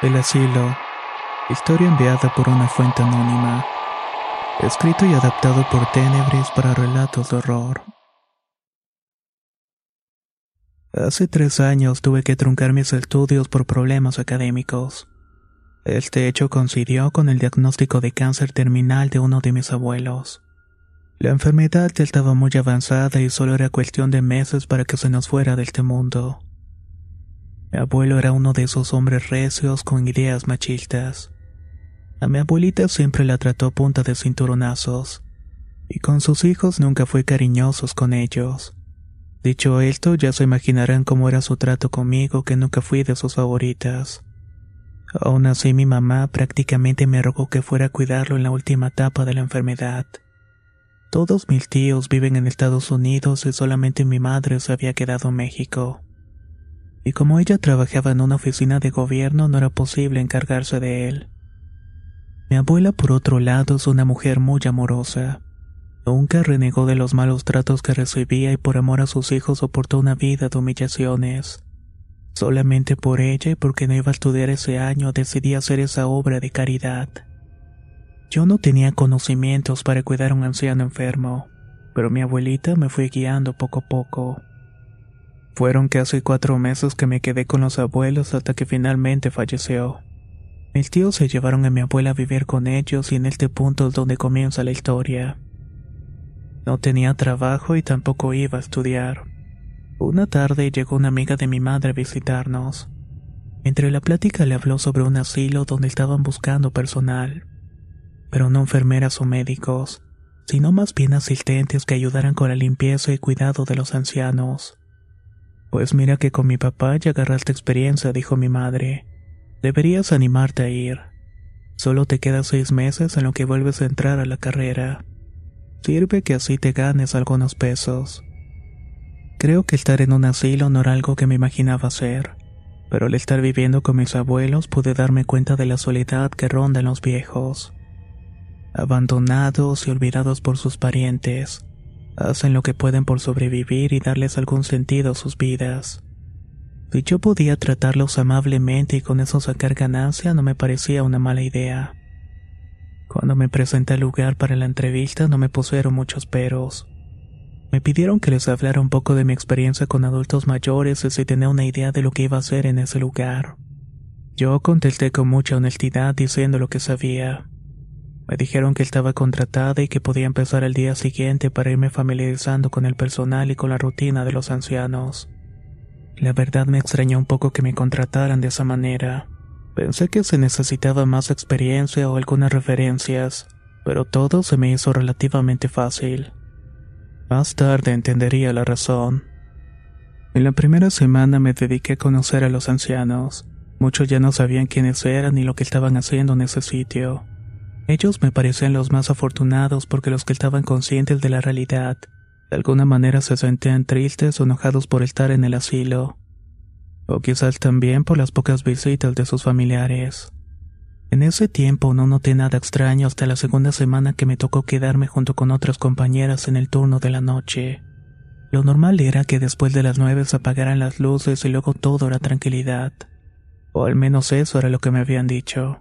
El asilo. Historia enviada por una fuente anónima. Escrito y adaptado por Tenebris para relatos de horror. Hace tres años tuve que truncar mis estudios por problemas académicos. Este hecho coincidió con el diagnóstico de cáncer terminal de uno de mis abuelos. La enfermedad ya estaba muy avanzada y solo era cuestión de meses para que se nos fuera de este mundo. Mi abuelo era uno de esos hombres recios con ideas machistas. A mi abuelita siempre la trató a punta de cinturonazos, y con sus hijos nunca fue cariñosos con ellos. Dicho esto, ya se imaginarán cómo era su trato conmigo, que nunca fui de sus favoritas. Aún así, mi mamá prácticamente me rogó que fuera a cuidarlo en la última etapa de la enfermedad. Todos mis tíos viven en Estados Unidos y solamente mi madre se había quedado en México y como ella trabajaba en una oficina de gobierno no era posible encargarse de él. Mi abuela, por otro lado, es una mujer muy amorosa. Nunca renegó de los malos tratos que recibía y por amor a sus hijos soportó una vida de humillaciones. Solamente por ella y porque no iba a estudiar ese año decidí hacer esa obra de caridad. Yo no tenía conocimientos para cuidar a un anciano enfermo, pero mi abuelita me fue guiando poco a poco. Fueron casi cuatro meses que me quedé con los abuelos hasta que finalmente falleció. Mis tíos se llevaron a mi abuela a vivir con ellos y en este punto es donde comienza la historia. No tenía trabajo y tampoco iba a estudiar. Una tarde llegó una amiga de mi madre a visitarnos. Entre la plática le habló sobre un asilo donde estaban buscando personal, pero no enfermeras o médicos, sino más bien asistentes que ayudaran con la limpieza y cuidado de los ancianos. Pues mira que con mi papá ya agarraste experiencia, dijo mi madre. Deberías animarte a ir. Solo te quedan seis meses en lo que vuelves a entrar a la carrera. Sirve que así te ganes algunos pesos. Creo que estar en un asilo no era algo que me imaginaba hacer, pero al estar viviendo con mis abuelos pude darme cuenta de la soledad que ronda los viejos. Abandonados y olvidados por sus parientes, hacen lo que pueden por sobrevivir y darles algún sentido a sus vidas. Si yo podía tratarlos amablemente y con eso sacar ganancia, no me parecía una mala idea. Cuando me presenté al lugar para la entrevista no me pusieron muchos peros. Me pidieron que les hablara un poco de mi experiencia con adultos mayores y si tenía una idea de lo que iba a hacer en ese lugar. Yo contesté con mucha honestidad diciendo lo que sabía. Me dijeron que estaba contratada y que podía empezar el día siguiente para irme familiarizando con el personal y con la rutina de los ancianos. La verdad me extrañó un poco que me contrataran de esa manera. Pensé que se necesitaba más experiencia o algunas referencias, pero todo se me hizo relativamente fácil. Más tarde entendería la razón. En la primera semana me dediqué a conocer a los ancianos. Muchos ya no sabían quiénes eran ni lo que estaban haciendo en ese sitio. Ellos me parecían los más afortunados porque los que estaban conscientes de la realidad, de alguna manera se sentían tristes o enojados por estar en el asilo, o quizás también por las pocas visitas de sus familiares. En ese tiempo no noté nada extraño hasta la segunda semana que me tocó quedarme junto con otras compañeras en el turno de la noche. Lo normal era que después de las nueve se apagaran las luces y luego todo era tranquilidad. O al menos eso era lo que me habían dicho.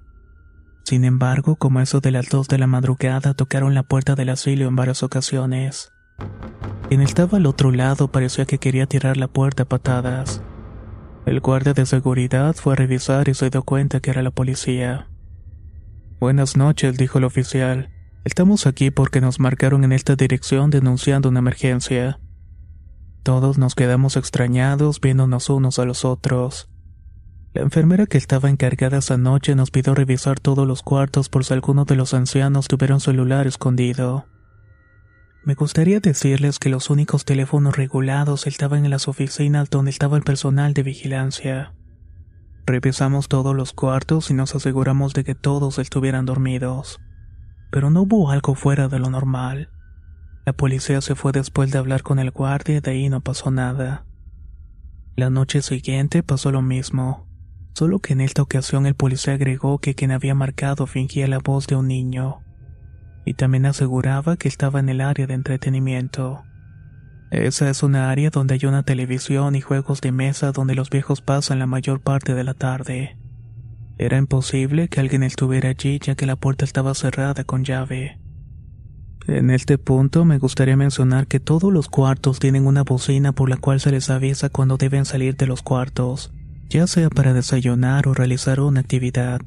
Sin embargo, como eso de las dos de la madrugada tocaron la puerta del asilo en varias ocasiones. Quien estaba al otro lado parecía que quería tirar la puerta a patadas. El guardia de seguridad fue a revisar y se dio cuenta que era la policía. Buenas noches, dijo el oficial. Estamos aquí porque nos marcaron en esta dirección denunciando una emergencia. Todos nos quedamos extrañados viéndonos unos a los otros. La enfermera que estaba encargada esa noche nos pidió revisar todos los cuartos por si alguno de los ancianos tuviera un celular escondido. Me gustaría decirles que los únicos teléfonos regulados estaban en las oficinas donde estaba el personal de vigilancia. Revisamos todos los cuartos y nos aseguramos de que todos estuvieran dormidos. Pero no hubo algo fuera de lo normal. La policía se fue después de hablar con el guardia y de ahí no pasó nada. La noche siguiente pasó lo mismo, solo que en esta ocasión el policía agregó que quien había marcado fingía la voz de un niño y también aseguraba que estaba en el área de entretenimiento. Esa es una área donde hay una televisión y juegos de mesa donde los viejos pasan la mayor parte de la tarde. Era imposible que alguien estuviera allí ya que la puerta estaba cerrada con llave. En este punto me gustaría mencionar que todos los cuartos tienen una bocina por la cual se les avisa cuando deben salir de los cuartos, ya sea para desayunar o realizar una actividad.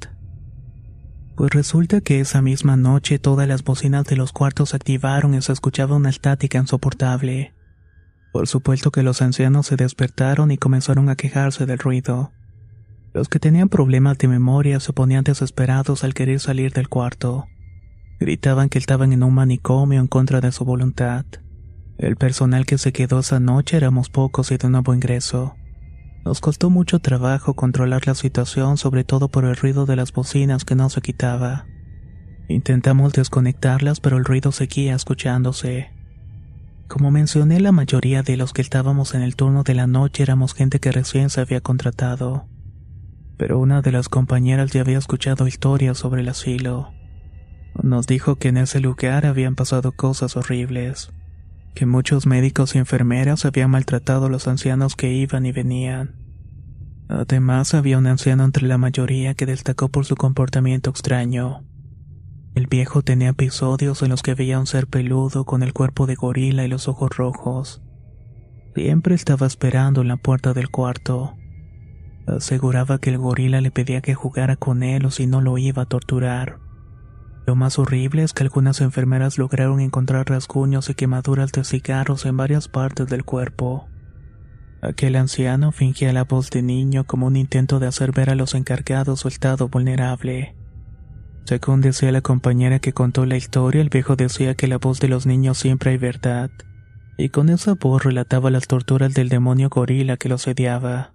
Pues resulta que esa misma noche todas las bocinas de los cuartos se activaron y se escuchaba una estática insoportable. Por supuesto que los ancianos se despertaron y comenzaron a quejarse del ruido. Los que tenían problemas de memoria se ponían desesperados al querer salir del cuarto. Gritaban que estaban en un manicomio en contra de su voluntad. El personal que se quedó esa noche éramos pocos y de nuevo ingreso. Nos costó mucho trabajo controlar la situación, sobre todo por el ruido de las bocinas que no se quitaba. Intentamos desconectarlas, pero el ruido seguía escuchándose. Como mencioné, la mayoría de los que estábamos en el turno de la noche éramos gente que recién se había contratado. Pero una de las compañeras ya había escuchado historias sobre el asilo. Nos dijo que en ese lugar habían pasado cosas horribles que muchos médicos y enfermeras habían maltratado a los ancianos que iban y venían. Además, había un anciano entre la mayoría que destacó por su comportamiento extraño. El viejo tenía episodios en los que veía un ser peludo con el cuerpo de gorila y los ojos rojos. Siempre estaba esperando en la puerta del cuarto. Aseguraba que el gorila le pedía que jugara con él o si no lo iba a torturar. Lo más horrible es que algunas enfermeras lograron encontrar rasguños y quemaduras de cigarros en varias partes del cuerpo. Aquel anciano fingía la voz de niño como un intento de hacer ver a los encargados su estado vulnerable. Según decía la compañera que contó la historia, el viejo decía que la voz de los niños siempre hay verdad, y con esa voz relataba las torturas del demonio gorila que los sediaba.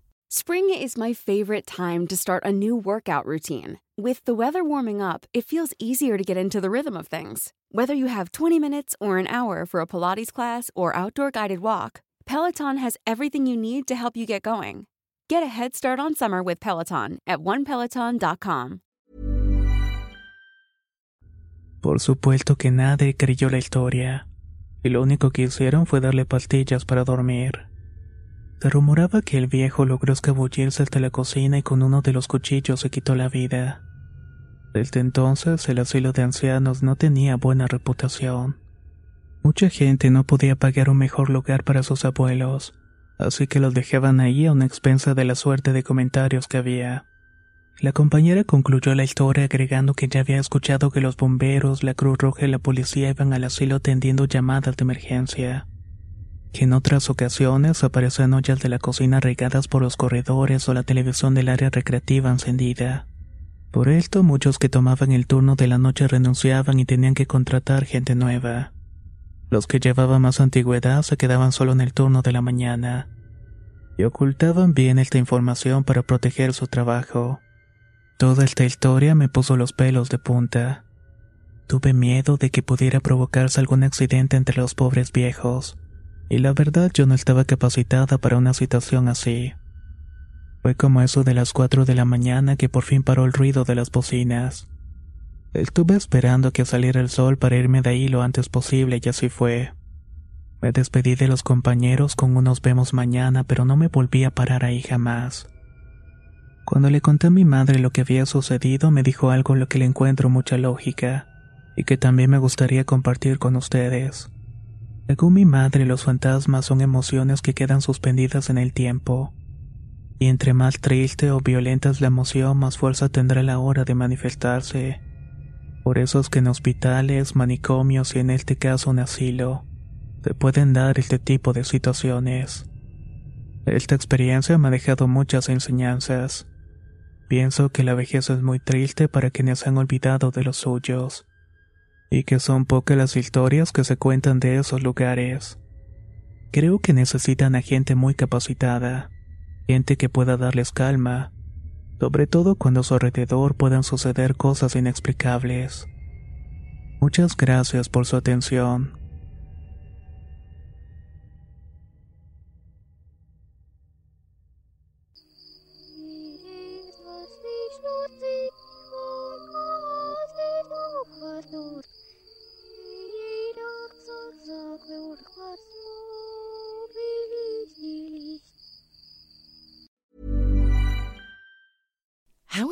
Spring is my favorite time to start a new workout routine. With the weather warming up, it feels easier to get into the rhythm of things. Whether you have 20 minutes or an hour for a Pilates class or outdoor guided walk, Peloton has everything you need to help you get going. Get a head start on summer with Peloton at onepeloton.com. Por supuesto que nadie creyó la historia, y lo único que hicieron fue darle pastillas para dormir. Se rumoraba que el viejo logró escabullirse hasta la cocina y con uno de los cuchillos se quitó la vida. Desde entonces el asilo de ancianos no tenía buena reputación. Mucha gente no podía pagar un mejor lugar para sus abuelos, así que los dejaban ahí a una expensa de la suerte de comentarios que había. La compañera concluyó la historia agregando que ya había escuchado que los bomberos, la Cruz Roja y la policía iban al asilo atendiendo llamadas de emergencia que en otras ocasiones aparecían ollas de la cocina regadas por los corredores o la televisión del área recreativa encendida. Por esto, muchos que tomaban el turno de la noche renunciaban y tenían que contratar gente nueva. Los que llevaban más antigüedad se quedaban solo en el turno de la mañana y ocultaban bien esta información para proteger su trabajo. Toda esta historia me puso los pelos de punta. Tuve miedo de que pudiera provocarse algún accidente entre los pobres viejos, y la verdad yo no estaba capacitada para una situación así. Fue como eso de las 4 de la mañana que por fin paró el ruido de las bocinas. Estuve esperando que saliera el sol para irme de ahí lo antes posible y así fue. Me despedí de los compañeros con unos vemos mañana, pero no me volví a parar ahí jamás. Cuando le conté a mi madre lo que había sucedido, me dijo algo en lo que le encuentro mucha lógica, y que también me gustaría compartir con ustedes. Según mi madre, los fantasmas son emociones que quedan suspendidas en el tiempo y entre más triste o violenta es la emoción, más fuerza tendrá la hora de manifestarse. Por eso es que en hospitales, manicomios y en este caso un asilo, se pueden dar este tipo de situaciones. Esta experiencia me ha dejado muchas enseñanzas. Pienso que la vejez es muy triste para quienes han olvidado de los suyos, y que son pocas las historias que se cuentan de esos lugares. Creo que necesitan a gente muy capacitada gente que pueda darles calma, sobre todo cuando a su alrededor puedan suceder cosas inexplicables. Muchas gracias por su atención.